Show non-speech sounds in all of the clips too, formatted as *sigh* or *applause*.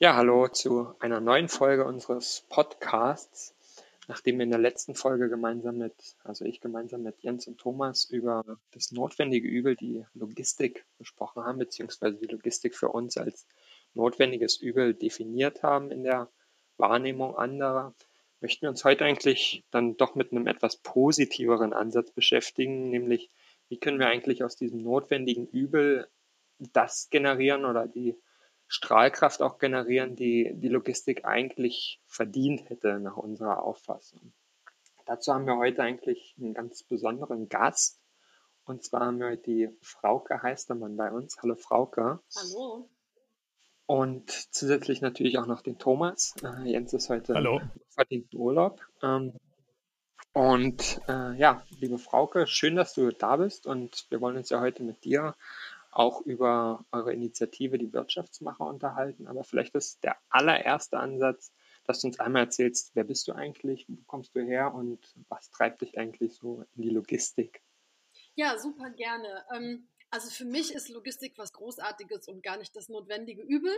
Ja, hallo zu einer neuen Folge unseres Podcasts. Nachdem wir in der letzten Folge gemeinsam mit, also ich gemeinsam mit Jens und Thomas über das notwendige Übel, die Logistik besprochen haben, beziehungsweise die Logistik für uns als notwendiges Übel definiert haben in der Wahrnehmung anderer, möchten wir uns heute eigentlich dann doch mit einem etwas positiveren Ansatz beschäftigen, nämlich wie können wir eigentlich aus diesem notwendigen Übel das generieren oder die Strahlkraft auch generieren, die die Logistik eigentlich verdient hätte nach unserer Auffassung. Dazu haben wir heute eigentlich einen ganz besonderen Gast. Und zwar haben wir heute die Frauke Heistermann bei uns. Hallo Frauke. Hallo. Und zusätzlich natürlich auch noch den Thomas. Äh, Jens ist heute Hallo. verdient Urlaub. Ähm, und äh, ja, liebe Frauke, schön, dass du da bist. Und wir wollen uns ja heute mit dir auch über eure Initiative, die Wirtschaftsmacher, unterhalten. Aber vielleicht ist der allererste Ansatz, dass du uns einmal erzählst, wer bist du eigentlich, wo kommst du her und was treibt dich eigentlich so in die Logistik? Ja, super gerne. Ähm, also für mich ist Logistik was Großartiges und gar nicht das notwendige Übel.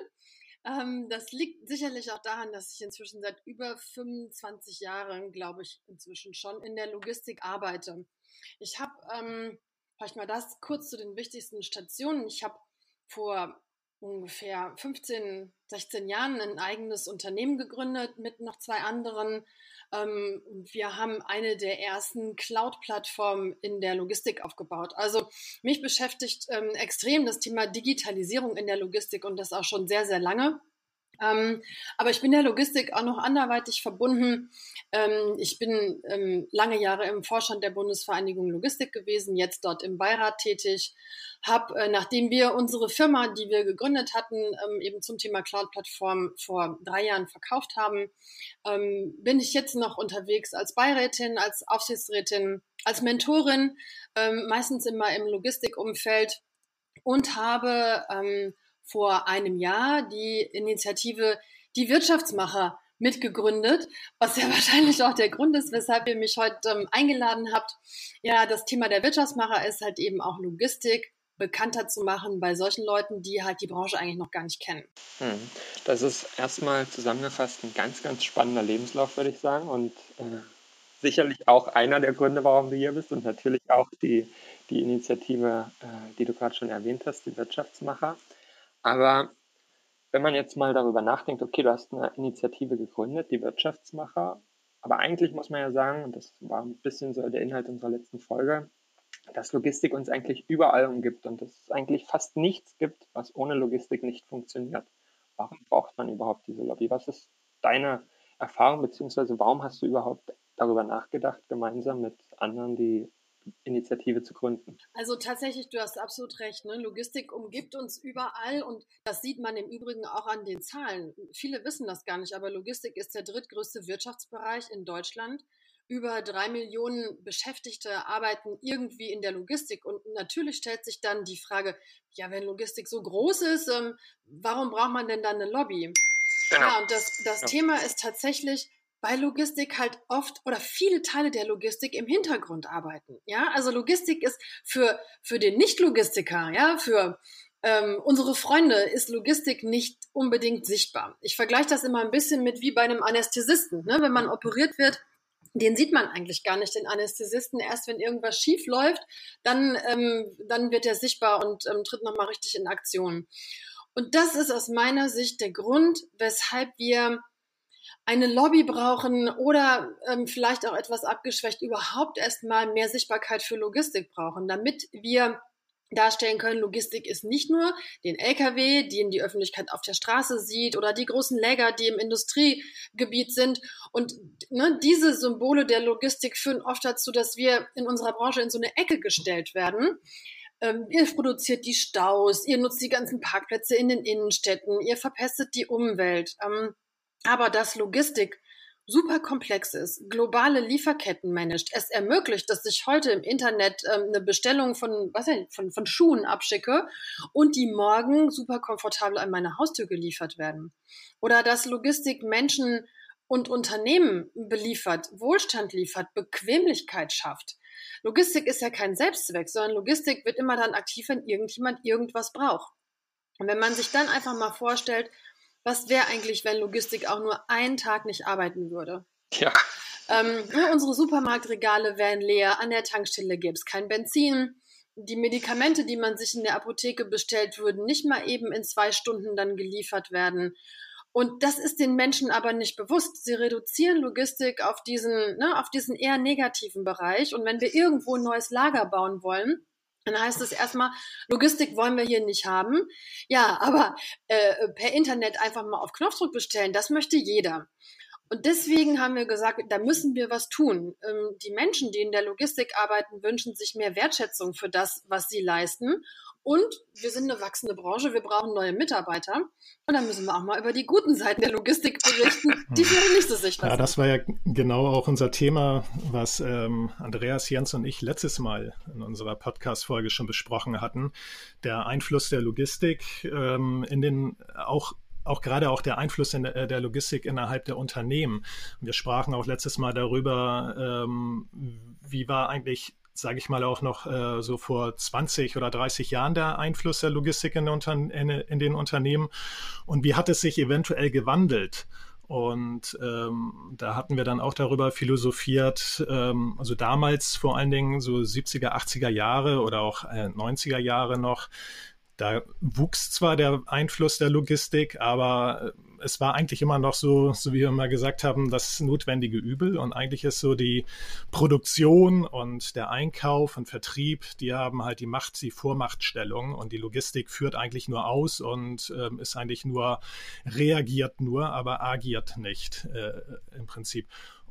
Ähm, das liegt sicherlich auch daran, dass ich inzwischen seit über 25 Jahren, glaube ich, inzwischen schon in der Logistik arbeite. Ich habe ähm, Vielleicht mal das kurz zu den wichtigsten Stationen. Ich habe vor ungefähr 15, 16 Jahren ein eigenes Unternehmen gegründet mit noch zwei anderen. Ähm, wir haben eine der ersten Cloud-Plattformen in der Logistik aufgebaut. Also mich beschäftigt ähm, extrem das Thema Digitalisierung in der Logistik und das auch schon sehr, sehr lange. Ähm, aber ich bin der Logistik auch noch anderweitig verbunden. Ähm, ich bin ähm, lange Jahre im Vorstand der Bundesvereinigung Logistik gewesen, jetzt dort im Beirat tätig. Hab, äh, nachdem wir unsere Firma, die wir gegründet hatten, ähm, eben zum Thema Cloud-Plattform vor drei Jahren verkauft haben, ähm, bin ich jetzt noch unterwegs als Beirätin, als Aufsichtsrätin, als Mentorin, ähm, meistens immer im Logistikumfeld und habe vor einem Jahr die Initiative Die Wirtschaftsmacher mitgegründet, was ja *laughs* wahrscheinlich auch der Grund ist, weshalb ihr mich heute ähm, eingeladen habt. Ja, das Thema der Wirtschaftsmacher ist halt eben auch Logistik bekannter zu machen bei solchen Leuten, die halt die Branche eigentlich noch gar nicht kennen. Hm. Das ist erstmal zusammengefasst ein ganz, ganz spannender Lebenslauf, würde ich sagen. Und äh, sicherlich auch einer der Gründe, warum du hier bist und natürlich auch die, die Initiative, äh, die du gerade schon erwähnt hast, die Wirtschaftsmacher. Aber wenn man jetzt mal darüber nachdenkt, okay, du hast eine Initiative gegründet, die Wirtschaftsmacher, aber eigentlich muss man ja sagen, und das war ein bisschen so der Inhalt unserer letzten Folge, dass Logistik uns eigentlich überall umgibt und dass es eigentlich fast nichts gibt, was ohne Logistik nicht funktioniert. Warum braucht man überhaupt diese Lobby? Was ist deine Erfahrung, beziehungsweise warum hast du überhaupt darüber nachgedacht, gemeinsam mit anderen die Initiative zu gründen. Also tatsächlich, du hast absolut recht. Ne? Logistik umgibt uns überall und das sieht man im Übrigen auch an den Zahlen. Viele wissen das gar nicht, aber Logistik ist der drittgrößte Wirtschaftsbereich in Deutschland. Über drei Millionen Beschäftigte arbeiten irgendwie in der Logistik. Und natürlich stellt sich dann die Frage, ja, wenn Logistik so groß ist, ähm, warum braucht man denn dann eine Lobby? Genau. Ja, und das, das ja. Thema ist tatsächlich, weil Logistik halt oft oder viele Teile der Logistik im Hintergrund arbeiten. Ja, also Logistik ist für, für den Nicht-Logistiker, ja, für ähm, unsere Freunde ist Logistik nicht unbedingt sichtbar. Ich vergleiche das immer ein bisschen mit wie bei einem Anästhesisten. Ne? Wenn man operiert wird, den sieht man eigentlich gar nicht, den Anästhesisten. Erst wenn irgendwas schief läuft, dann, ähm, dann wird er sichtbar und ähm, tritt nochmal richtig in Aktion. Und das ist aus meiner Sicht der Grund, weshalb wir eine Lobby brauchen oder ähm, vielleicht auch etwas abgeschwächt überhaupt erstmal mehr Sichtbarkeit für Logistik brauchen, damit wir darstellen können, Logistik ist nicht nur den Lkw, den die Öffentlichkeit auf der Straße sieht oder die großen Läger, die im Industriegebiet sind. Und ne, diese Symbole der Logistik führen oft dazu, dass wir in unserer Branche in so eine Ecke gestellt werden. ähm, ihr produziert die Staus, ihr nutzt die ganzen Parkplätze in den Innenstädten, ihr verpestet die Umwelt. Ähm, aber dass Logistik super komplex ist, globale Lieferketten managt, es ermöglicht, dass ich heute im Internet ähm, eine Bestellung von, was ich, von, von Schuhen abschicke und die morgen super komfortabel an meine Haustür geliefert werden. Oder dass Logistik Menschen und Unternehmen beliefert, Wohlstand liefert, Bequemlichkeit schafft. Logistik ist ja kein Selbstzweck, sondern Logistik wird immer dann aktiv, wenn irgendjemand irgendwas braucht. Und wenn man sich dann einfach mal vorstellt, was wäre eigentlich, wenn Logistik auch nur einen Tag nicht arbeiten würde? Ja. Ähm, *laughs* unsere Supermarktregale wären leer, an der Tankstelle gäbe es kein Benzin. Die Medikamente, die man sich in der Apotheke bestellt, würden nicht mal eben in zwei Stunden dann geliefert werden. Und das ist den Menschen aber nicht bewusst. Sie reduzieren Logistik auf diesen, ne, auf diesen eher negativen Bereich. Und wenn wir irgendwo ein neues Lager bauen wollen, dann heißt es erstmal, Logistik wollen wir hier nicht haben. Ja, aber äh, per Internet einfach mal auf Knopfdruck bestellen, das möchte jeder. Und deswegen haben wir gesagt, da müssen wir was tun. Ähm, die Menschen, die in der Logistik arbeiten, wünschen sich mehr Wertschätzung für das, was sie leisten. Und wir sind eine wachsende Branche, wir brauchen neue Mitarbeiter. Und dann müssen wir auch mal über die guten Seiten der Logistik berichten, die vielleicht nicht so sichtbar sind. Ja, das war ja genau auch unser Thema, was ähm, Andreas Jens und ich letztes Mal in unserer Podcast-Folge schon besprochen hatten. Der Einfluss der Logistik ähm, in den auch auch gerade auch der Einfluss in der, äh, der, Logistik innerhalb der Unternehmen. Wir sprachen auch letztes Mal darüber, ähm, wie war eigentlich sage ich mal, auch noch äh, so vor 20 oder 30 Jahren der Einfluss der Logistik in, in, den Unternehmen und wie hat es sich eventuell gewandelt? Und ähm, da hatten wir dann auch darüber philosophiert, ähm, also damals vor allen Dingen so 70er, 80er Jahre oder auch äh, 90er Jahre noch, da wuchs zwar der Einfluss der Logistik, aber äh, es war eigentlich immer noch so, so wie wir mal gesagt haben, das notwendige Übel. Und eigentlich ist so die Produktion und der Einkauf und Vertrieb, die haben halt die Macht, die Vormachtstellung. Und die Logistik führt eigentlich nur aus und ähm, ist eigentlich nur, reagiert nur, aber agiert nicht äh, im Prinzip.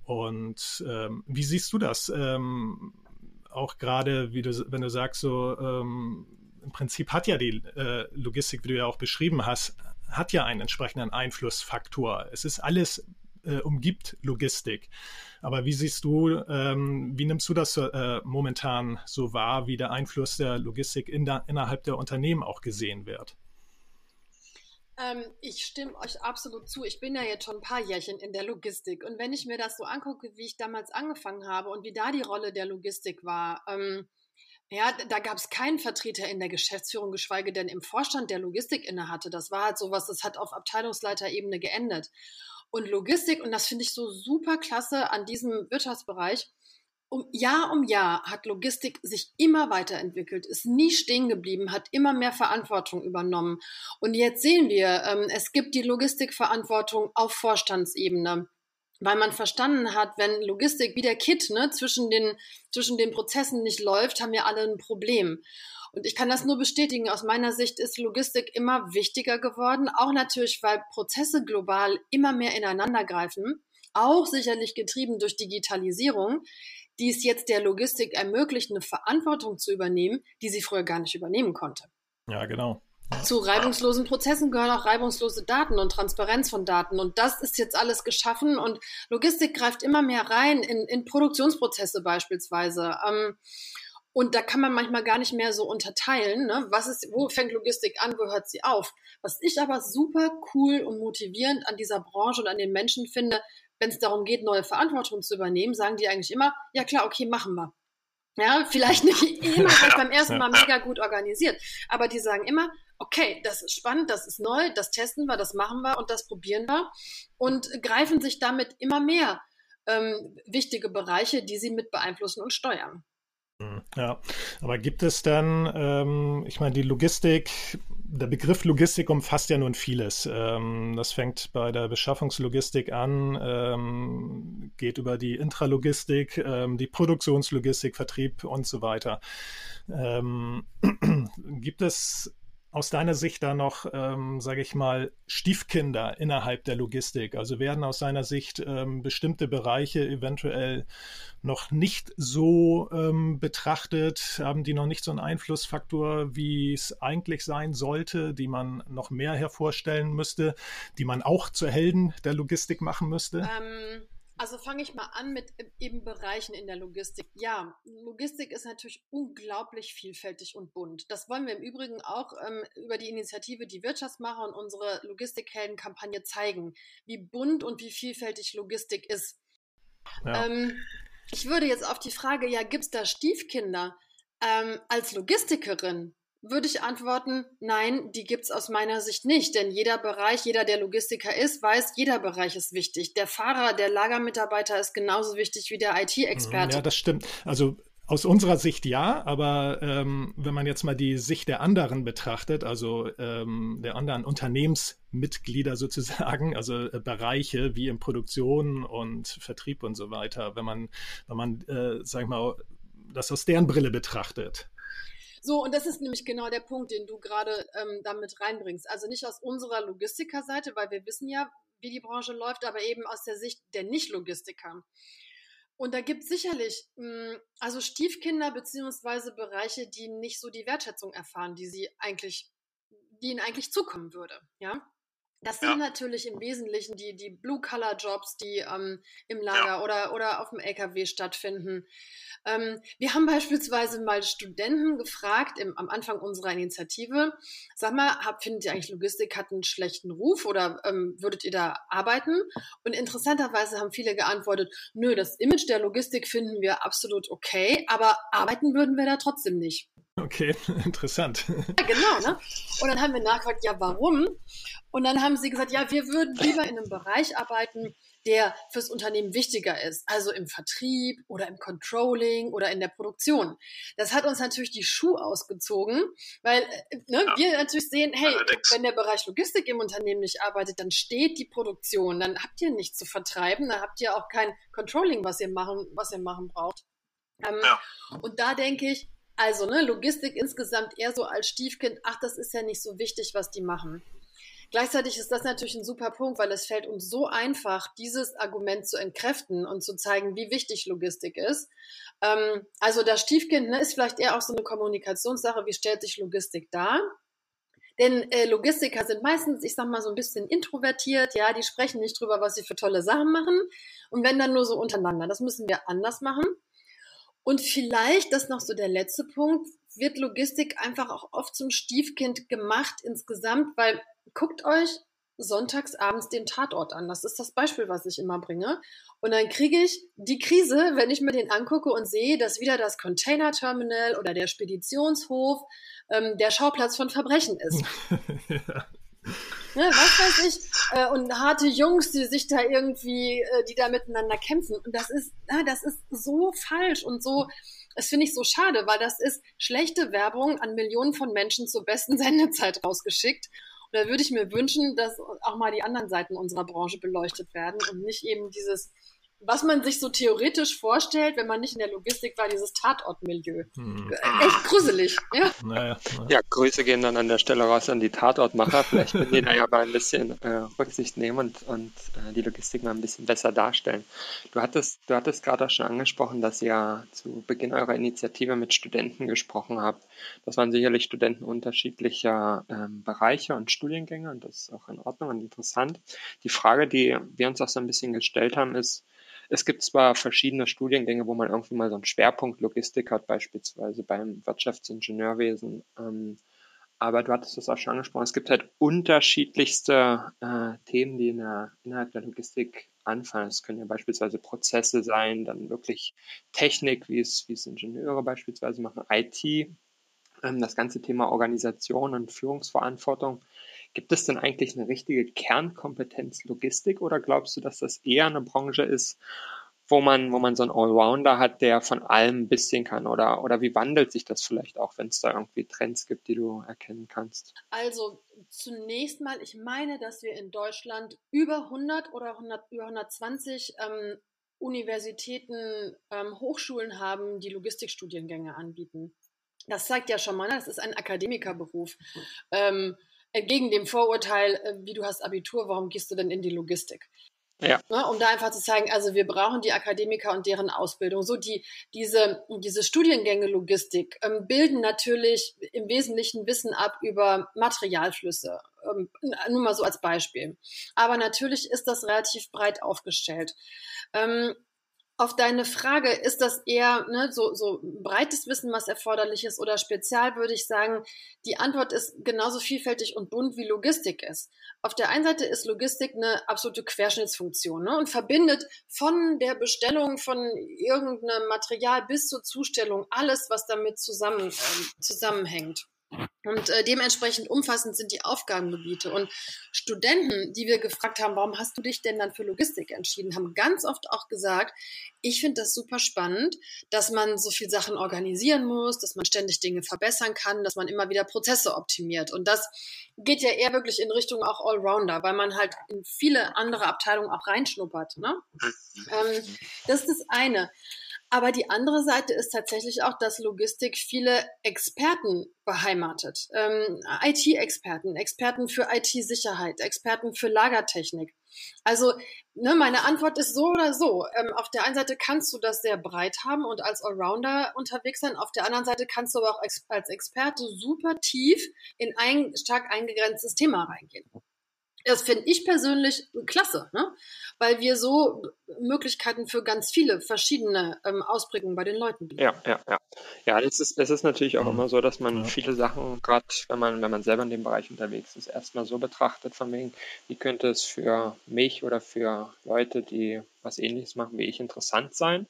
Und ähm, wie siehst du das? Ähm, auch gerade, wie du, wenn du sagst, so ähm, im Prinzip hat ja die äh, Logistik, wie du ja auch beschrieben hast, hat ja einen entsprechenden Einflussfaktor. Es ist alles äh, umgibt Logistik. Aber wie siehst du, ähm, wie nimmst du das äh, momentan so wahr, wie der Einfluss der Logistik in der, innerhalb der Unternehmen auch gesehen wird? Ähm, ich stimme euch absolut zu. Ich bin ja jetzt schon ein paar Jährchen in der Logistik. Und wenn ich mir das so angucke, wie ich damals angefangen habe und wie da die Rolle der Logistik war, ähm, ja, da gab es keinen Vertreter in der Geschäftsführung, geschweige denn im Vorstand, der Logistik innehatte. Das war halt sowas, das hat auf Abteilungsleiterebene geendet. Und Logistik, und das finde ich so super klasse an diesem Wirtschaftsbereich, um Jahr um Jahr hat Logistik sich immer weiterentwickelt, ist nie stehen geblieben, hat immer mehr Verantwortung übernommen. Und jetzt sehen wir, ähm, es gibt die Logistikverantwortung auf Vorstandsebene weil man verstanden hat, wenn Logistik wie der Kit ne, zwischen, den, zwischen den Prozessen nicht läuft, haben wir alle ein Problem. Und ich kann das nur bestätigen. Aus meiner Sicht ist Logistik immer wichtiger geworden, auch natürlich, weil Prozesse global immer mehr ineinander greifen, auch sicherlich getrieben durch Digitalisierung, die es jetzt der Logistik ermöglicht, eine Verantwortung zu übernehmen, die sie früher gar nicht übernehmen konnte. Ja, genau. Zu reibungslosen Prozessen gehören auch reibungslose Daten und Transparenz von Daten. Und das ist jetzt alles geschaffen und Logistik greift immer mehr rein in, in Produktionsprozesse beispielsweise. Ähm, und da kann man manchmal gar nicht mehr so unterteilen, ne? was ist, wo fängt Logistik an, wo hört sie auf. Was ich aber super cool und motivierend an dieser Branche und an den Menschen finde, wenn es darum geht, neue Verantwortung zu übernehmen, sagen die eigentlich immer, ja klar, okay, machen wir. Ja, vielleicht nicht *laughs* immer beim ersten Mal mega gut organisiert, aber die sagen immer, okay, das ist spannend, das ist neu, das testen wir, das machen wir und das probieren wir und greifen sich damit immer mehr ähm, wichtige Bereiche, die sie mit beeinflussen und steuern. Hm, ja, aber gibt es dann, ähm, ich meine, die Logistik, der Begriff Logistik umfasst ja nun vieles. Ähm, das fängt bei der Beschaffungslogistik an, ähm, geht über die Intralogistik, ähm, die Produktionslogistik, Vertrieb und so weiter. Ähm, *clears throat* gibt es aus deiner Sicht da noch, ähm, sage ich mal, Stiefkinder innerhalb der Logistik? Also werden aus deiner Sicht ähm, bestimmte Bereiche eventuell noch nicht so ähm, betrachtet? Haben die noch nicht so einen Einflussfaktor, wie es eigentlich sein sollte, die man noch mehr hervorstellen müsste, die man auch zu Helden der Logistik machen müsste? Ähm also fange ich mal an mit eben Bereichen in der Logistik. Ja, Logistik ist natürlich unglaublich vielfältig und bunt. Das wollen wir im Übrigen auch ähm, über die Initiative Die Wirtschaftsmacher und unsere Logistikhelden-Kampagne zeigen, wie bunt und wie vielfältig Logistik ist. Ja. Ähm, ich würde jetzt auf die Frage, ja, gibt es da Stiefkinder? Ähm, als Logistikerin würde ich antworten, nein, die gibt's aus meiner Sicht nicht. Denn jeder Bereich, jeder, der Logistiker ist, weiß, jeder Bereich ist wichtig. Der Fahrer, der Lagermitarbeiter ist genauso wichtig wie der IT-Experte. Ja, das stimmt. Also aus unserer Sicht ja, aber ähm, wenn man jetzt mal die Sicht der anderen betrachtet, also ähm, der anderen Unternehmensmitglieder sozusagen, also äh, Bereiche wie in Produktion und Vertrieb und so weiter, wenn man, wenn man, äh, sag ich mal, das aus deren Brille betrachtet, so, und das ist nämlich genau der Punkt, den du gerade ähm, damit reinbringst. Also nicht aus unserer Logistikerseite, weil wir wissen ja, wie die Branche läuft, aber eben aus der Sicht der Nicht-Logistiker. Und da gibt es sicherlich mh, hm, also Stiefkinder beziehungsweise Bereiche, die nicht so die Wertschätzung erfahren, die sie eigentlich, die ihnen eigentlich zukommen würde. Ja. Das sind ja. natürlich im Wesentlichen die, die Blue-Color-Jobs, die ähm, im Lager ja. oder, oder auf dem LKW stattfinden. Ähm, wir haben *laughs* beispielsweise mal Studenten gefragt im, am Anfang unserer Initiative, sag mal, hab, findet ihr eigentlich Logistik hat einen schlechten Ruf oder ähm, würdet ihr da arbeiten? Und interessanterweise haben viele geantwortet, nö, das Image der Logistik finden wir absolut okay, aber arbeiten würden wir da trotzdem nicht. Okay, *laughs* interessant. Ja, genau, ne? Und dann haben wir nachgefragt, ja, warum? Und dann haben sie gesagt, ja, wir würden lieber in einem Bereich arbeiten, der fürs Unternehmen wichtiger ist, also im Vertrieb oder im Controlling oder in der Produktion. Das hat uns natürlich die Schuhe ausgezogen, weil äh, ne, ja. wir natürlich sehen, hey, Allerdings. wenn der Bereich Logistik im Unternehmen nicht arbeitet, dann steht die Produktion, dann habt ihr nichts zu vertreiben, dann habt ihr auch kein Controlling, was ihr machen, was ihr machen braucht. Ähm, ja. Und da denke ich, also ne, Logistik insgesamt eher so als Stiefkind, ach, das ist ja nicht so wichtig, was die machen. Gleichzeitig ist das natürlich ein super Punkt, weil es fällt uns so einfach, dieses Argument zu entkräften und zu zeigen, wie wichtig Logistik ist. Ähm, also das Stiefkind ne, ist vielleicht eher auch so eine Kommunikationssache, wie stellt sich Logistik dar? Denn äh, Logistiker sind meistens, ich sag mal, so ein bisschen introvertiert, ja, die sprechen nicht drüber, was sie für tolle Sachen machen. Und wenn dann nur so untereinander. Das müssen wir anders machen. Und vielleicht, das ist noch so der letzte Punkt, wird Logistik einfach auch oft zum Stiefkind gemacht insgesamt, weil guckt euch sonntags abends den Tatort an. Das ist das Beispiel, was ich immer bringe. Und dann kriege ich die Krise, wenn ich mir den angucke und sehe, dass wieder das Containerterminal oder der Speditionshof ähm, der Schauplatz von Verbrechen ist. *laughs* ja. Ne, was weiß ich, äh, und harte Jungs, die sich da irgendwie, äh, die da miteinander kämpfen. Und das ist, äh, das ist so falsch und so, das finde ich so schade, weil das ist schlechte Werbung an Millionen von Menschen zur besten *laughs* Sendezeit rausgeschickt. Und da würde ich mir wünschen, dass auch mal die anderen Seiten unserer Branche beleuchtet werden und nicht eben dieses was man sich so theoretisch vorstellt, wenn man nicht in der Logistik war, dieses Tatortmilieu. Hm. Echt gruselig, ja. Naja, naja. Ja, Grüße gehen dann an der Stelle raus an die Tatortmacher. Vielleicht können die da ja mal ein bisschen äh, Rücksicht nehmen und, und äh, die Logistik mal ein bisschen besser darstellen. Du hattest, du hattest gerade auch schon angesprochen, dass ihr zu Beginn eurer Initiative mit Studenten gesprochen habt. Das waren sicherlich Studenten unterschiedlicher ähm, Bereiche und Studiengänge und das ist auch in Ordnung und interessant. Die Frage, die wir uns auch so ein bisschen gestellt haben, ist, es gibt zwar verschiedene Studiengänge, wo man irgendwie mal so einen Schwerpunkt Logistik hat, beispielsweise beim Wirtschaftsingenieurwesen. Ähm, aber du hattest das auch schon angesprochen. Es gibt halt unterschiedlichste äh, Themen, die in der, innerhalb der Logistik anfallen. Es können ja beispielsweise Prozesse sein, dann wirklich Technik, wie es, wie es Ingenieure beispielsweise machen, IT, ähm, das ganze Thema Organisation und Führungsverantwortung. Gibt es denn eigentlich eine richtige Kernkompetenz Logistik oder glaubst du, dass das eher eine Branche ist, wo man, wo man so einen Allrounder hat, der von allem ein bisschen kann? Oder, oder wie wandelt sich das vielleicht auch, wenn es da irgendwie Trends gibt, die du erkennen kannst? Also zunächst mal, ich meine, dass wir in Deutschland über 100 oder 100, über 120 ähm, Universitäten, ähm, Hochschulen haben, die Logistikstudiengänge anbieten. Das zeigt ja schon mal, ne? das ist ein Akademikerberuf. Ähm, entgegen dem Vorurteil, äh, wie du hast Abitur, warum gehst du denn in die Logistik? Ja. Ne, um da einfach zu zeigen, also wir brauchen die Akademiker und deren Ausbildung. So die, diese, diese Studiengänge Logistik ähm, bilden natürlich im Wesentlichen Wissen ab über Materialflüsse. Ähm, nur mal so als Beispiel. Aber natürlich ist das relativ breit aufgestellt. Ähm, auf deine Frage, ist das eher ne, so, so breites Wissen, was erforderlich ist, oder spezial, würde ich sagen, die Antwort ist genauso vielfältig und bunt wie Logistik ist. Auf der einen Seite ist Logistik eine absolute Querschnittsfunktion ne, und verbindet von der Bestellung von irgendeinem Material bis zur Zustellung alles, was damit zusammen, äh, zusammenhängt. Und äh, dementsprechend umfassend sind die Aufgabengebiete. Und Studenten, die wir gefragt haben, warum hast du dich denn dann für Logistik entschieden, haben ganz oft auch gesagt, ich finde das super spannend, dass man so viel Sachen organisieren muss, dass man ständig Dinge verbessern kann, dass man immer wieder Prozesse optimiert. Und das geht ja eher wirklich in Richtung auch Allrounder, weil man halt in viele andere Abteilungen auch reinschnuppert. Ne? Ähm, das ist das eine. Aber die andere Seite ist tatsächlich auch, dass Logistik viele Experten beheimatet. Ähm, IT-Experten, Experten für IT-Sicherheit, Experten für Lagertechnik. Also ne, meine Antwort ist so oder so. Ähm, auf der einen Seite kannst du das sehr breit haben und als Allrounder unterwegs sein. Auf der anderen Seite kannst du aber auch als Experte super tief in ein stark eingegrenztes Thema reingehen. Das finde ich persönlich klasse, ne? weil wir so Möglichkeiten für ganz viele verschiedene ähm, Ausprägungen bei den Leuten bieten. Ja, ja, ja. Ja, es ist, es ist natürlich auch mhm. immer so, dass man ja. viele Sachen, gerade wenn man, wenn man selber in dem Bereich unterwegs ist, erstmal so betrachtet, von wegen, wie könnte es für mich oder für Leute, die was ähnliches machen wie ich, interessant sein.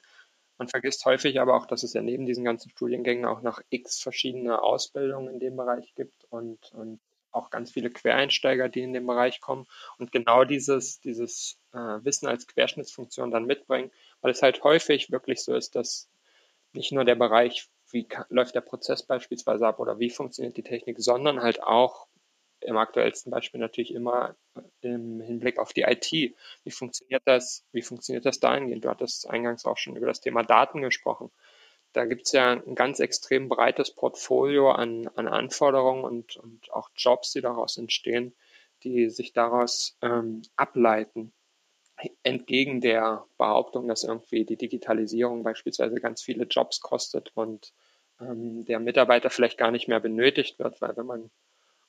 Man vergisst häufig aber auch, dass es ja neben diesen ganzen Studiengängen auch noch x verschiedene Ausbildungen in dem Bereich gibt und, und auch ganz viele Quereinsteiger, die in den Bereich kommen und genau dieses, dieses äh, Wissen als Querschnittsfunktion dann mitbringen, weil es halt häufig wirklich so ist, dass nicht nur der Bereich, wie läuft der Prozess beispielsweise ab oder wie funktioniert die Technik, sondern halt auch im aktuellsten Beispiel natürlich immer im Hinblick auf die IT. Wie funktioniert das? Wie funktioniert das dahingehend? Du hattest eingangs auch schon über das Thema Daten gesprochen da gibt es ja ein ganz extrem breites Portfolio an, an Anforderungen und, und auch Jobs, die daraus entstehen, die sich daraus ähm, ableiten. Entgegen der Behauptung, dass irgendwie die Digitalisierung beispielsweise ganz viele Jobs kostet und ähm, der Mitarbeiter vielleicht gar nicht mehr benötigt wird, weil wenn man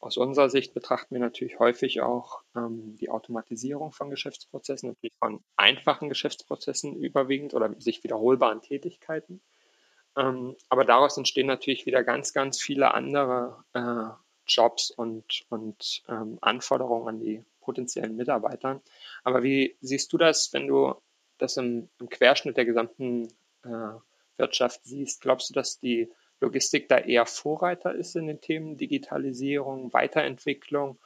aus unserer Sicht betrachten wir natürlich häufig auch ähm, die Automatisierung von Geschäftsprozessen, natürlich von einfachen Geschäftsprozessen überwiegend oder sich wiederholbaren Tätigkeiten. Ähm, aber daraus entstehen natürlich wieder ganz, ganz viele andere äh, Jobs und, und ähm, Anforderungen an die potenziellen Mitarbeiter. Aber wie siehst du das, wenn du das im, im Querschnitt der gesamten äh, Wirtschaft siehst? Glaubst du, dass die Logistik da eher Vorreiter ist in den Themen Digitalisierung, Weiterentwicklung?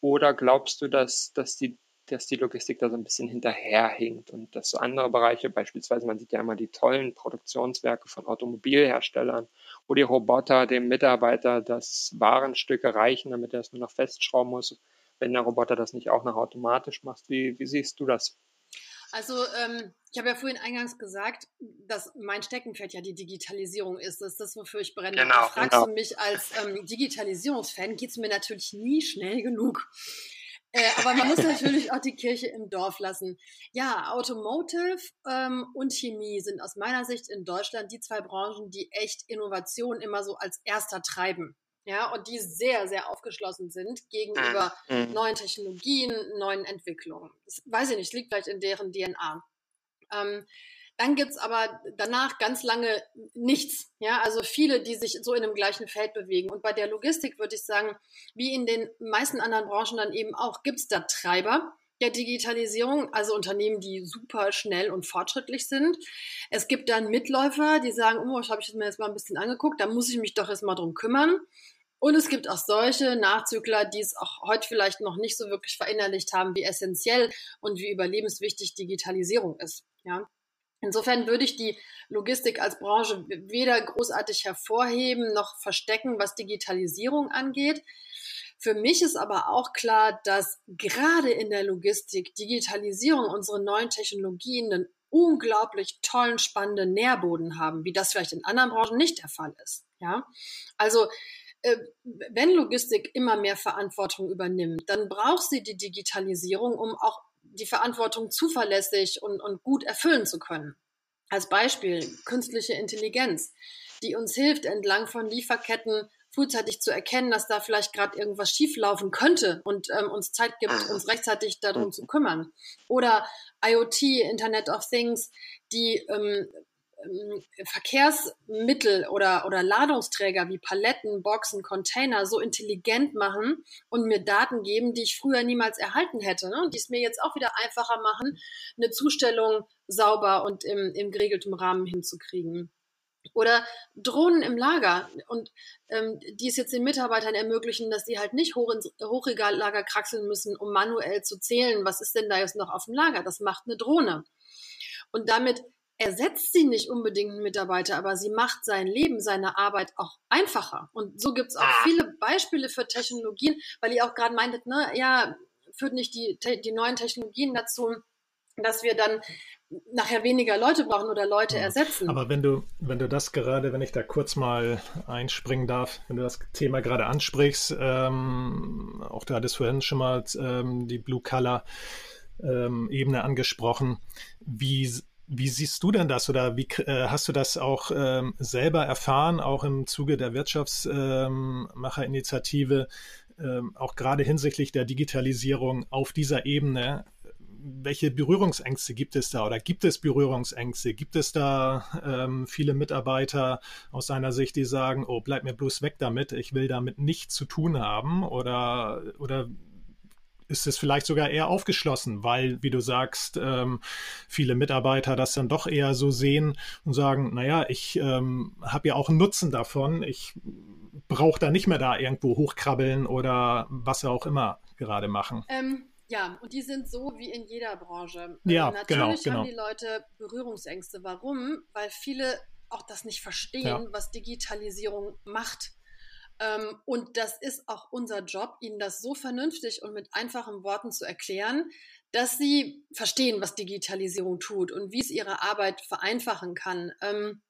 Oder glaubst du, dass, dass die dass die Logistik da so ein bisschen hinterherhinkt und dass so andere Bereiche, beispielsweise man sieht ja immer die tollen Produktionswerke von Automobilherstellern, wo die Roboter dem Mitarbeiter das Warenstück erreichen, damit er es nur noch festschrauben muss, wenn der Roboter das nicht auch noch automatisch macht. Wie, wie siehst du das? Also ähm, ich habe ja vorhin eingangs gesagt, dass mein Steckenpferd ja die Digitalisierung ist. Das ist das, wofür ich brenne. Genau, fragst genau. du mich als ähm, Digitalisierungsfan, geht es mir natürlich nie schnell genug. Äh, aber man muss *laughs* natürlich auch die Kirche im Dorf lassen. Ja, Automotive ähm, und Chemie sind aus meiner Sicht in Deutschland die zwei Branchen, die echt Innovation immer so als erster treiben. Ja, und die sehr, sehr aufgeschlossen sind gegenüber mhm. neuen Technologien, neuen Entwicklungen. Das weiß ich nicht, liegt vielleicht in deren DNA. Ähm, dann gibt's aber danach ganz lange nichts. Ja, also viele, die sich so in dem gleichen Feld bewegen. Und bei der Logistik würde ich sagen, wie in den meisten anderen Branchen dann eben auch, gibt's da Treiber der Digitalisierung, also Unternehmen, die super schnell und fortschrittlich sind. Es gibt dann Mitläufer, die sagen, oh, ich habe ich mir jetzt mal ein bisschen angeguckt, da muss ich mich doch erst mal drum kümmern. Und es gibt auch solche Nachzügler, die es auch heute vielleicht noch nicht so wirklich verinnerlicht haben, wie essentiell und wie überlebenswichtig Digitalisierung ist. Ja. Insofern würde ich die Logistik als Branche weder großartig hervorheben noch verstecken, was Digitalisierung angeht. Für mich ist aber auch klar, dass gerade in der Logistik Digitalisierung, unsere neuen Technologien einen unglaublich tollen, spannenden Nährboden haben, wie das vielleicht in anderen Branchen nicht der Fall ist. Ja, also äh, wenn Logistik immer mehr Verantwortung übernimmt, dann braucht sie die Digitalisierung, um auch die Verantwortung zuverlässig und, und gut erfüllen zu können. Als Beispiel künstliche Intelligenz, die uns hilft, entlang von Lieferketten frühzeitig zu erkennen, dass da vielleicht gerade irgendwas schieflaufen könnte und ähm, uns Zeit gibt, ah. uns rechtzeitig darum zu kümmern. Oder IoT, Internet of Things, die ähm, Verkehrsmittel oder, oder Ladungsträger wie Paletten, Boxen, Container so intelligent machen und mir Daten geben, die ich früher niemals erhalten hätte. Ne? Und die es mir jetzt auch wieder einfacher machen, eine Zustellung sauber und im, im geregelten Rahmen hinzukriegen. Oder Drohnen im Lager und ähm, die es jetzt den Mitarbeitern ermöglichen, dass sie halt nicht hoch ins Hochregallager kraxeln müssen, um manuell zu zählen, was ist denn da jetzt noch auf dem Lager. Das macht eine Drohne. Und damit ersetzt sie nicht unbedingt einen Mitarbeiter, aber sie macht sein Leben, seine Arbeit auch einfacher. Und so gibt es auch ah. viele Beispiele für Technologien, weil ihr auch gerade meintet, ne, ja, führt nicht die, die neuen Technologien dazu, dass wir dann nachher weniger Leute brauchen oder Leute ersetzen. Aber wenn du, wenn du das gerade, wenn ich da kurz mal einspringen darf, wenn du das Thema gerade ansprichst, ähm, auch du hattest vorhin schon mal ähm, die Blue Color ähm, Ebene angesprochen. Wie wie siehst du denn das oder wie äh, hast du das auch ähm, selber erfahren, auch im Zuge der Wirtschaftsmacherinitiative, ähm, auch gerade hinsichtlich der Digitalisierung auf dieser Ebene? Welche Berührungsängste gibt es da oder gibt es Berührungsängste? Gibt es da ähm, viele Mitarbeiter aus seiner Sicht, die sagen, oh, bleib mir bloß weg damit, ich will damit nichts zu tun haben? Oder, oder ist es vielleicht sogar eher aufgeschlossen, weil, wie du sagst, ähm, viele Mitarbeiter das dann doch eher so sehen und sagen, naja, ich ähm, habe ja auch einen Nutzen davon, ich brauche da nicht mehr da irgendwo hochkrabbeln oder was auch immer gerade machen. Ähm, ja, und die sind so wie in jeder Branche. Ja, Natürlich genau, haben genau. die Leute Berührungsängste. Warum? Weil viele auch das nicht verstehen, ja. was Digitalisierung macht. Ähm, und das ist auch unser Job, ihnen das so vernünftig und mit einfachen Worten zu erklären, dass sie verstehen, was Digitalisierung tut und wie es ihre Arbeit vereinfachen kann. Ähm,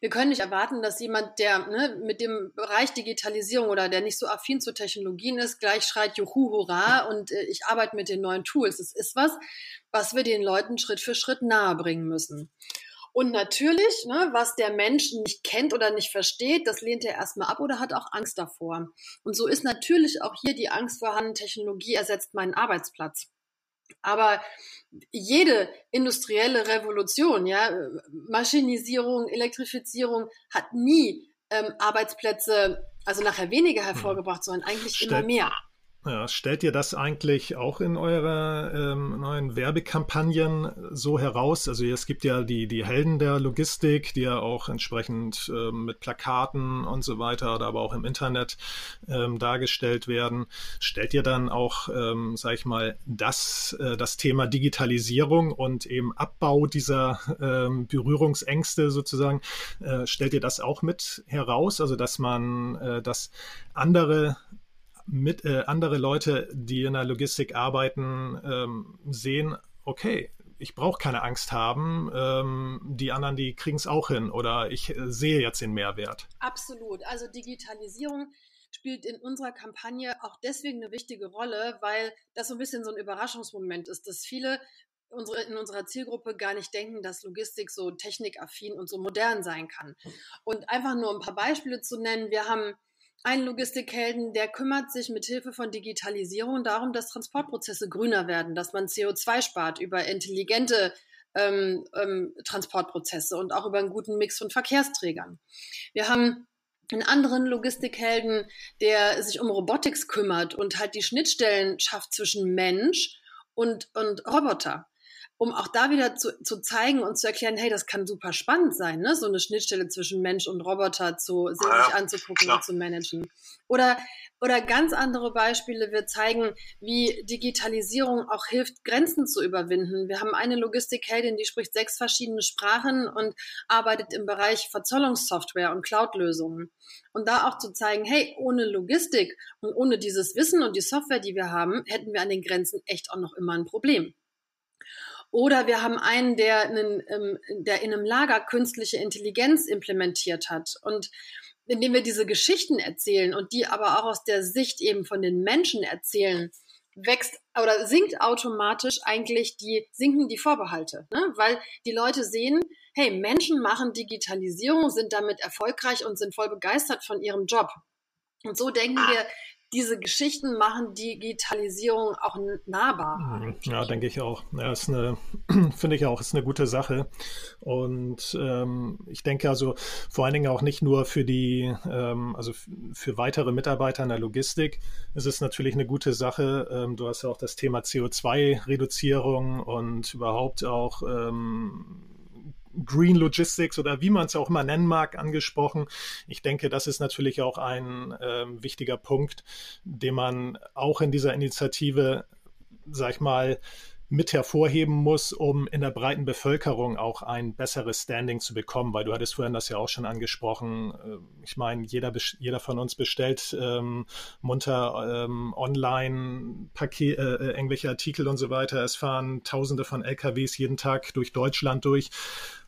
wir können nicht erwarten, dass jemand, der ne, mit dem Bereich Digitalisierung oder der nicht so affin zu Technologien ist, gleich schreit Juhu, hurra und äh, ich arbeite mit den neuen Tools. Es ist was, was wir den Leuten Schritt für Schritt nahebringen müssen. Und natürlich, ne, was der Mensch nicht kennt oder nicht versteht, das lehnt er erstmal ab oder hat auch Angst davor. Und so ist natürlich auch hier die Angst vorhanden, Technologie ersetzt meinen Arbeitsplatz. Aber jede industrielle Revolution, ja, Maschinisierung, Elektrifizierung hat nie ähm, Arbeitsplätze, also nachher weniger hm. hervorgebracht, sondern eigentlich Stimmt. immer mehr. Ja, stellt ihr das eigentlich auch in eurer ähm, neuen Werbekampagnen so heraus? Also es gibt ja die, die Helden der Logistik, die ja auch entsprechend ähm, mit Plakaten und so weiter aber auch im Internet ähm, dargestellt werden. Stellt ihr dann auch, ähm, sag ich mal, das, äh, das Thema Digitalisierung und eben Abbau dieser ähm, Berührungsängste sozusagen, äh, stellt ihr das auch mit heraus? Also dass man, äh, dass andere mit äh, andere Leute, die in der Logistik arbeiten, ähm, sehen, okay, ich brauche keine Angst haben, ähm, die anderen, die kriegen es auch hin oder ich äh, sehe jetzt den Mehrwert. Absolut. Also Digitalisierung spielt in unserer Kampagne auch deswegen eine wichtige Rolle, weil das so ein bisschen so ein Überraschungsmoment ist, dass viele unsere, in unserer Zielgruppe gar nicht denken, dass Logistik so technikaffin und so modern sein kann. Und einfach nur ein paar Beispiele zu nennen, wir haben ein Logistikhelden, der kümmert sich mit Hilfe von Digitalisierung darum, dass Transportprozesse grüner werden, dass man CO2 spart über intelligente ähm, ähm, Transportprozesse und auch über einen guten Mix von Verkehrsträgern. Wir haben einen anderen Logistikhelden, der sich um Robotics kümmert und halt die Schnittstellen schafft zwischen Mensch und, und Roboter um auch da wieder zu, zu zeigen und zu erklären, hey, das kann super spannend sein, ne? so eine Schnittstelle zwischen Mensch und Roboter zu sich ja, anzugucken klar. und zu managen. Oder, oder ganz andere Beispiele. Wir zeigen, wie Digitalisierung auch hilft, Grenzen zu überwinden. Wir haben eine Logistikheldin, die spricht sechs verschiedene Sprachen und arbeitet im Bereich Verzollungssoftware und Cloud-Lösungen. Und da auch zu zeigen, hey, ohne Logistik und ohne dieses Wissen und die Software, die wir haben, hätten wir an den Grenzen echt auch noch immer ein Problem. Oder wir haben einen, der, einen, ähm, der in einem Lager künstliche Intelligenz implementiert hat. Und indem wir diese Geschichten erzählen und die aber auch aus der Sicht eben von den Menschen erzählen, wächst oder sinkt automatisch eigentlich die, sinken die Vorbehalte, ne? weil die Leute sehen, hey, Menschen machen Digitalisierung, sind damit erfolgreich und sind voll begeistert von ihrem Job. Und so denken ah. wir, diese Geschichten machen Digitalisierung auch nahbar. Mhm. Ja, denke ich auch. Ja, ist eine, *clears throat* finde ich auch, ist eine gute Sache. Und ähm, ich denke also vor allen Dingen auch nicht nur für die, ähm, also für weitere Mitarbeiter in der Logistik. Es ist natürlich eine gute Sache. Ähm, du hast ja auch das Thema CO2-Reduzierung und überhaupt auch ähm, Green Logistics oder wie man es auch immer nennen mag, angesprochen. Ich denke, das ist natürlich auch ein äh, wichtiger Punkt, den man auch in dieser Initiative, sag ich mal, mit hervorheben muss, um in der breiten Bevölkerung auch ein besseres Standing zu bekommen, weil du hattest vorhin das ja auch schon angesprochen. Äh, ich meine, jeder, jeder von uns bestellt ähm, munter ähm, online Paket, äh, äh, irgendwelche Artikel und so weiter. Es fahren Tausende von LKWs jeden Tag durch Deutschland durch.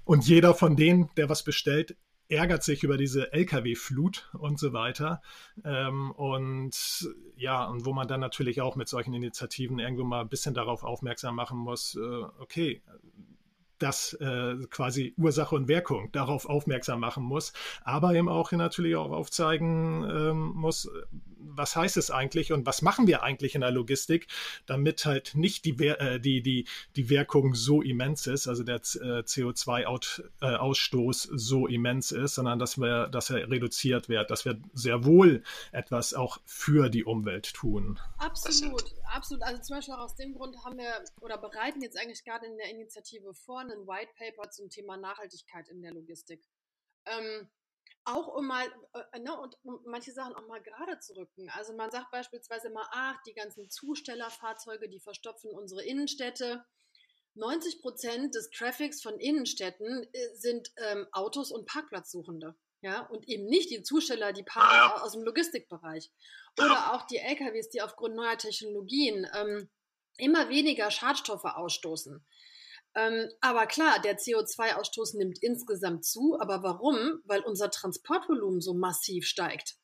Und jeder von denen, der was bestellt, ärgert sich über diese Lkw-Flut und so weiter. Ähm, und ja, und wo man dann natürlich auch mit solchen Initiativen irgendwo mal ein bisschen darauf aufmerksam machen muss, äh, okay, das äh, quasi Ursache und Wirkung darauf aufmerksam machen muss, aber eben auch natürlich auch aufzeigen ähm, muss, was heißt es eigentlich und was machen wir eigentlich in der Logistik, damit halt nicht die, äh, die, die, die Wirkung so immens ist, also der äh, CO2-Ausstoß äh, so immens ist, sondern dass wir, dass er reduziert wird, dass wir sehr wohl etwas auch für die Umwelt tun. Absolut, absolut. Also zum Beispiel auch aus dem Grund haben wir oder bereiten jetzt eigentlich gerade in der Initiative vor einen White Paper zum Thema Nachhaltigkeit in der Logistik. Ähm, auch um mal, äh, ne, und um manche Sachen auch mal gerade zu rücken. Also man sagt beispielsweise mal, ach, die ganzen Zustellerfahrzeuge, die verstopfen unsere Innenstädte. 90 Prozent des Traffics von Innenstädten äh, sind ähm, Autos und Parkplatzsuchende. Ja, und eben nicht die Zusteller, die Paar ah, ja. aus dem Logistikbereich. Oder auch die LKWs, die aufgrund neuer Technologien ähm, immer weniger Schadstoffe ausstoßen. Ähm, aber klar, der CO2-Ausstoß nimmt insgesamt zu. Aber warum? Weil unser Transportvolumen so massiv steigt.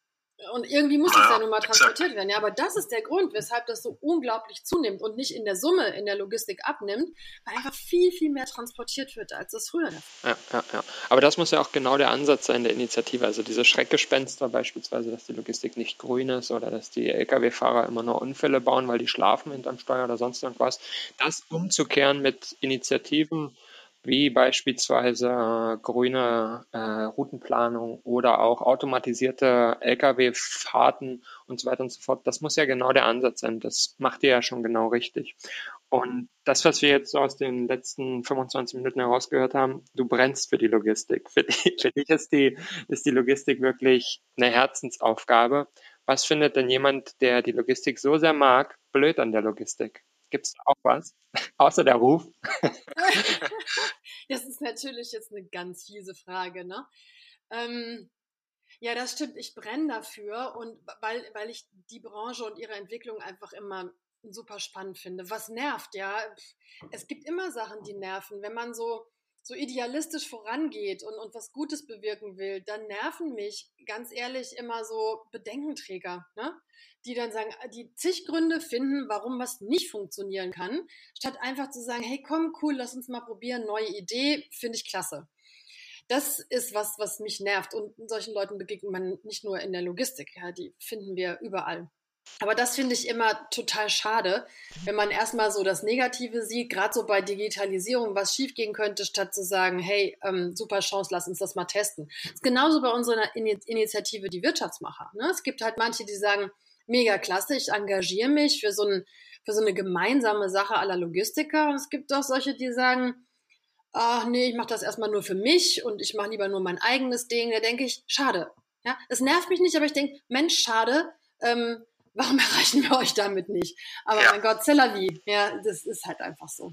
Und irgendwie muss es ja nun mal transportiert werden. Ja, aber das ist der Grund, weshalb das so unglaublich zunimmt und nicht in der Summe in der Logistik abnimmt, weil einfach viel, viel mehr transportiert wird, als das früher Ja, ja, ja. Aber das muss ja auch genau der Ansatz sein der Initiative. Also diese Schreckgespenster beispielsweise, dass die Logistik nicht grün ist oder dass die Lkw-Fahrer immer nur Unfälle bauen, weil die schlafen hinterm Steuer oder sonst irgendwas. Das umzukehren mit Initiativen, wie beispielsweise äh, grüne äh, Routenplanung oder auch automatisierte Lkw-Fahrten und so weiter und so fort. Das muss ja genau der Ansatz sein. Das macht ihr ja schon genau richtig. Und das, was wir jetzt so aus den letzten 25 Minuten herausgehört haben, du brennst für die Logistik. Für, die, *laughs* für dich ist die, ist die Logistik wirklich eine Herzensaufgabe. Was findet denn jemand, der die Logistik so sehr mag, blöd an der Logistik? Gibt es auch was? *laughs* Außer der Ruf? das ist natürlich jetzt eine ganz fiese Frage, ne? Ähm, ja, das stimmt. Ich brenne dafür und weil, weil ich die Branche und ihre Entwicklung einfach immer super spannend finde. Was nervt, ja? Es gibt immer Sachen, die nerven. Wenn man so so idealistisch vorangeht und, und was Gutes bewirken will, dann nerven mich ganz ehrlich immer so Bedenkenträger, ne? Die dann sagen, die zig Gründe finden, warum was nicht funktionieren kann, statt einfach zu sagen, hey, komm, cool, lass uns mal probieren, neue Idee, finde ich klasse. Das ist was, was mich nervt und solchen Leuten begegnet man nicht nur in der Logistik, ja, die finden wir überall. Aber das finde ich immer total schade, wenn man erstmal so das Negative sieht, gerade so bei Digitalisierung, was schiefgehen könnte, statt zu sagen, hey, ähm, super Chance, lass uns das mal testen. Das ist genauso bei unserer Initiative die Wirtschaftsmacher. Ne? Es gibt halt manche, die sagen, mega klasse, ich engagiere mich für so, ein, für so eine gemeinsame Sache aller Logistiker. Und es gibt auch solche, die sagen, ach nee, ich mache das erstmal nur für mich und ich mache lieber nur mein eigenes Ding. Da denke ich, schade. Ja, es nervt mich nicht, aber ich denke, Mensch, schade. Ähm, warum *laughs* erreichen wir euch damit nicht? Aber ja. mein Gott, c'est la vie. Ja, das ist halt einfach so.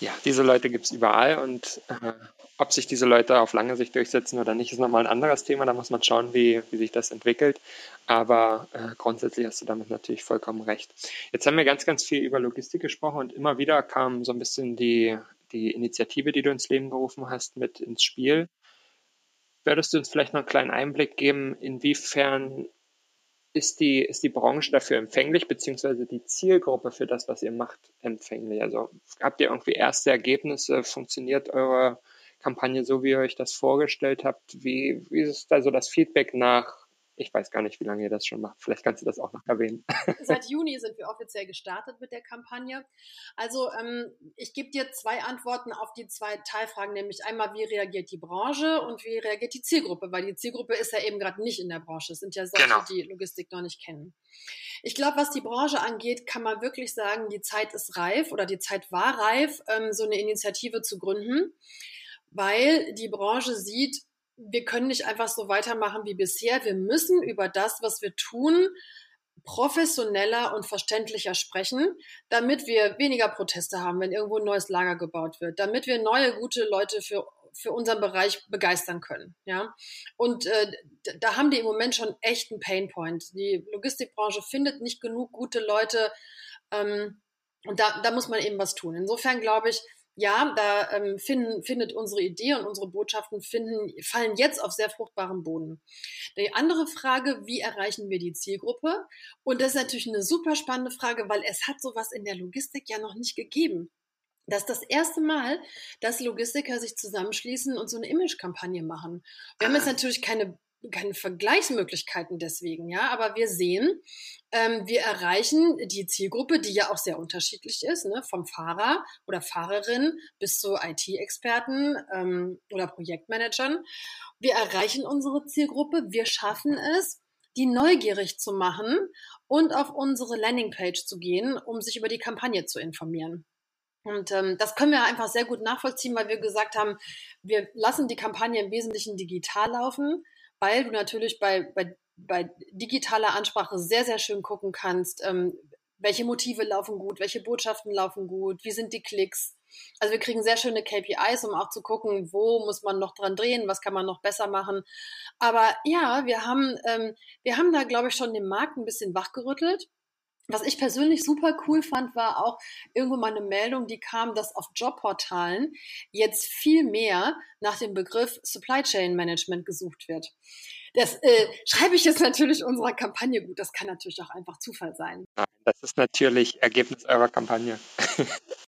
Ja, diese Leute gibt es überall und äh, ob sich diese Leute auf lange Sicht durchsetzen oder nicht, ist nochmal ein anderes Thema. Da muss man schauen, wie, wie sich das entwickelt. Aber äh, grundsätzlich hast du damit natürlich vollkommen recht. Jetzt haben wir ganz, ganz viel über Logistik gesprochen und immer wieder kam so ein bisschen die, die Initiative, die du ins Leben gerufen hast, mit ins Spiel. Würdest du uns vielleicht noch einen kleinen Einblick geben, inwiefern ist die, ist die Branche dafür empfänglich, beziehungsweise die Zielgruppe für das, was ihr macht, empfänglich? Also habt ihr irgendwie erste Ergebnisse? Funktioniert eure Kampagne so, wie ihr euch das vorgestellt habt? Wie, wie ist da so das Feedback nach ich weiß gar nicht, wie lange ihr das schon macht. Vielleicht kannst du das auch noch erwähnen. *laughs* Seit Juni sind wir offiziell gestartet mit der Kampagne. Also ähm, ich gebe dir zwei Antworten auf die zwei Teilfragen, nämlich einmal, wie reagiert die Branche und wie reagiert die Zielgruppe, weil die Zielgruppe ist ja eben gerade nicht in der Branche. Es sind ja solche, genau. die Logistik noch nicht kennen. Ich glaube, was die Branche angeht, kann man wirklich sagen, die Zeit ist reif oder die Zeit war reif, ähm, so eine Initiative zu gründen, weil die Branche sieht, wir können nicht einfach so weitermachen wie bisher. Wir müssen über das, was wir tun, professioneller und verständlicher sprechen, damit wir weniger Proteste haben, wenn irgendwo ein neues Lager gebaut wird, damit wir neue gute Leute für für unseren Bereich begeistern können. Ja? Und äh, da haben die im Moment schon echt einen Painpoint. Die Logistikbranche findet nicht genug gute Leute ähm, und da, da muss man eben was tun. Insofern glaube ich, ja, da ähm, finden, findet unsere Idee und unsere Botschaften finden, fallen jetzt auf sehr fruchtbarem Boden. Die andere Frage, wie erreichen wir die Zielgruppe? Und das ist natürlich eine super spannende Frage, weil es hat sowas in der Logistik ja noch nicht gegeben. Das ist das erste Mal, dass Logistiker sich zusammenschließen und so eine Image-Kampagne machen. Wir haben jetzt natürlich keine keine Vergleichsmöglichkeiten deswegen, ja, aber wir sehen, ähm, wir erreichen die Zielgruppe, die ja auch sehr unterschiedlich ist, ne, vom Fahrer oder Fahrerin bis zu IT-Experten ähm, oder Projektmanagern. Wir erreichen unsere Zielgruppe, wir schaffen es, die neugierig zu machen und auf unsere Landingpage zu gehen, um sich über die Kampagne zu informieren. Und ähm, das können wir einfach sehr gut nachvollziehen, weil wir gesagt haben, wir lassen die Kampagne im Wesentlichen digital laufen weil du natürlich bei, bei, bei digitaler Ansprache sehr, sehr schön gucken kannst, ähm, welche Motive laufen gut, welche Botschaften laufen gut, wie sind die Klicks. Also wir kriegen sehr schöne KPIs, um auch zu gucken, wo muss man noch dran drehen, was kann man noch besser machen. Aber ja, wir haben, ähm, wir haben da, glaube ich, schon den Markt ein bisschen wachgerüttelt. Was ich persönlich super cool fand, war auch irgendwo mal eine Meldung, die kam, dass auf Jobportalen jetzt viel mehr nach dem Begriff Supply Chain Management gesucht wird. Das äh, schreibe ich jetzt natürlich unserer Kampagne gut. Das kann natürlich auch einfach Zufall sein. Das ist natürlich Ergebnis eurer Kampagne. *laughs*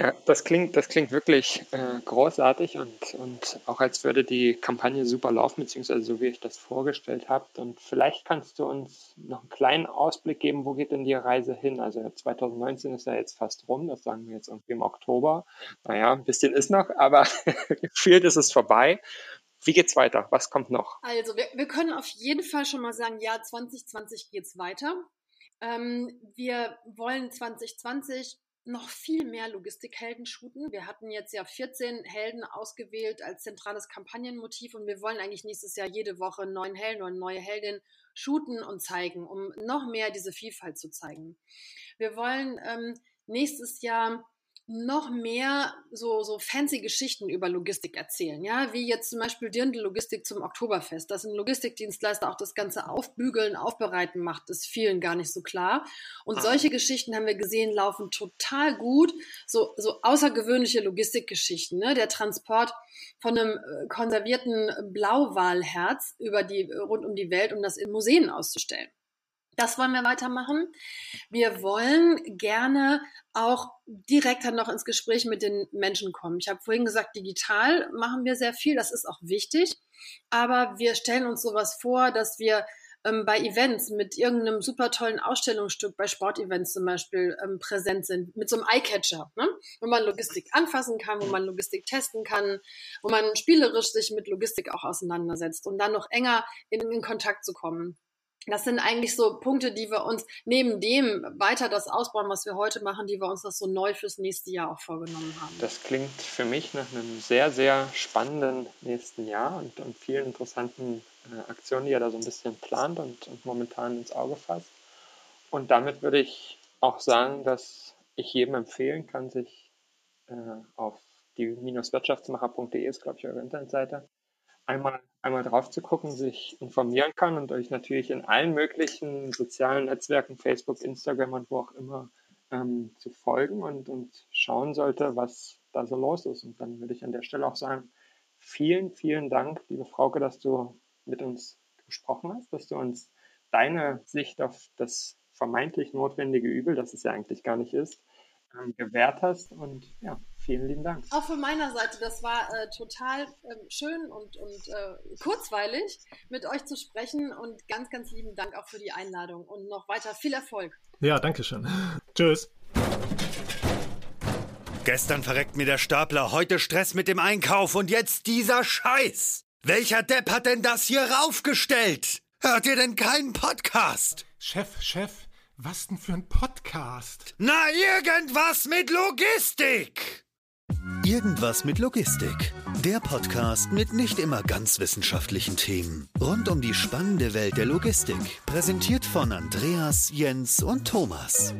Ja, das klingt, das klingt wirklich äh, großartig und, und auch als würde die Kampagne super laufen, beziehungsweise so wie ich das vorgestellt habe. Und vielleicht kannst du uns noch einen kleinen Ausblick geben, wo geht denn die Reise hin? Also 2019 ist ja jetzt fast rum, das sagen wir jetzt irgendwie im Oktober. Naja, ein bisschen ist noch, aber *laughs* gefühlt ist es vorbei. Wie geht's weiter? Was kommt noch? Also wir, wir können auf jeden Fall schon mal sagen, ja, 2020 geht's weiter. Ähm, wir wollen 2020 noch viel mehr Logistikhelden shooten. Wir hatten jetzt ja 14 Helden ausgewählt als zentrales Kampagnenmotiv und wir wollen eigentlich nächstes Jahr jede Woche einen neuen Helden oder eine neue Heldin shooten und zeigen, um noch mehr diese Vielfalt zu zeigen. Wir wollen ähm, nächstes Jahr noch mehr so, so fancy Geschichten über Logistik erzählen, ja, wie jetzt zum Beispiel Dirndl Logistik zum Oktoberfest, dass ein Logistikdienstleister auch das Ganze aufbügeln, aufbereiten macht, ist vielen gar nicht so klar. Und ah. solche Geschichten haben wir gesehen, laufen total gut, so, so außergewöhnliche Logistikgeschichten, ne, der Transport von einem äh, konservierten Blauwalherz über die, rund um die Welt, um das in Museen auszustellen. Das wollen wir weitermachen. Wir wollen gerne auch direkt dann noch ins Gespräch mit den Menschen kommen. Ich habe vorhin gesagt, digital machen wir sehr viel, das ist auch wichtig. Aber wir stellen uns sowas vor, dass wir ähm, bei Events mit irgendeinem super tollen Ausstellungsstück, bei Sportevents zum Beispiel, ähm, präsent sind, mit so einem Eyecatcher, ne? wo man Logistik anfassen kann, wo man Logistik testen kann, wo man spielerisch sich mit Logistik auch auseinandersetzt, um dann noch enger in, in Kontakt zu kommen. Das sind eigentlich so Punkte, die wir uns neben dem weiter das ausbauen, was wir heute machen, die wir uns das so neu fürs nächste Jahr auch vorgenommen haben. Das klingt für mich nach einem sehr, sehr spannenden nächsten Jahr und, und vielen interessanten äh, Aktionen, die ihr da so ein bisschen plant und, und momentan ins Auge fasst. Und damit würde ich auch sagen, dass ich jedem empfehlen kann, sich äh, auf die-wirtschaftsmacher.de ist, glaube ich, eure Internetseite, einmal, einmal drauf zu gucken, sich informieren kann und euch natürlich in allen möglichen sozialen Netzwerken, Facebook, Instagram und wo auch immer, ähm, zu folgen und, und schauen sollte, was, da so los ist. Und dann würde ich an der Stelle auch sagen, vielen, vielen Dank, liebe Frauke, dass du mit uns gesprochen hast, dass du uns deine Sicht auf das vermeintlich notwendige Übel, das es ja eigentlich gar nicht ist, ähm, gewährt hast. Und ja, vielen lieben Dank. Auch von meiner Seite, das war äh, total äh, schön und, und äh, kurzweilig, mit euch zu sprechen. Und ganz, ganz lieben Dank auch für die Einladung und noch weiter viel Erfolg. Ja, danke schön. *laughs* Tschüss. Gestern verreckt mir der Stapler, heute Stress mit dem Einkauf und jetzt dieser Scheiß. Welcher Depp hat denn das hier raufgestellt? Hört ihr denn keinen Podcast? Chef, Chef, was denn für ein Podcast? Na, irgendwas mit Logistik! Irgendwas mit Logistik. Der Podcast mit nicht immer ganz wissenschaftlichen Themen. Rund um die spannende Welt der Logistik. Präsentiert von Andreas, Jens und Thomas.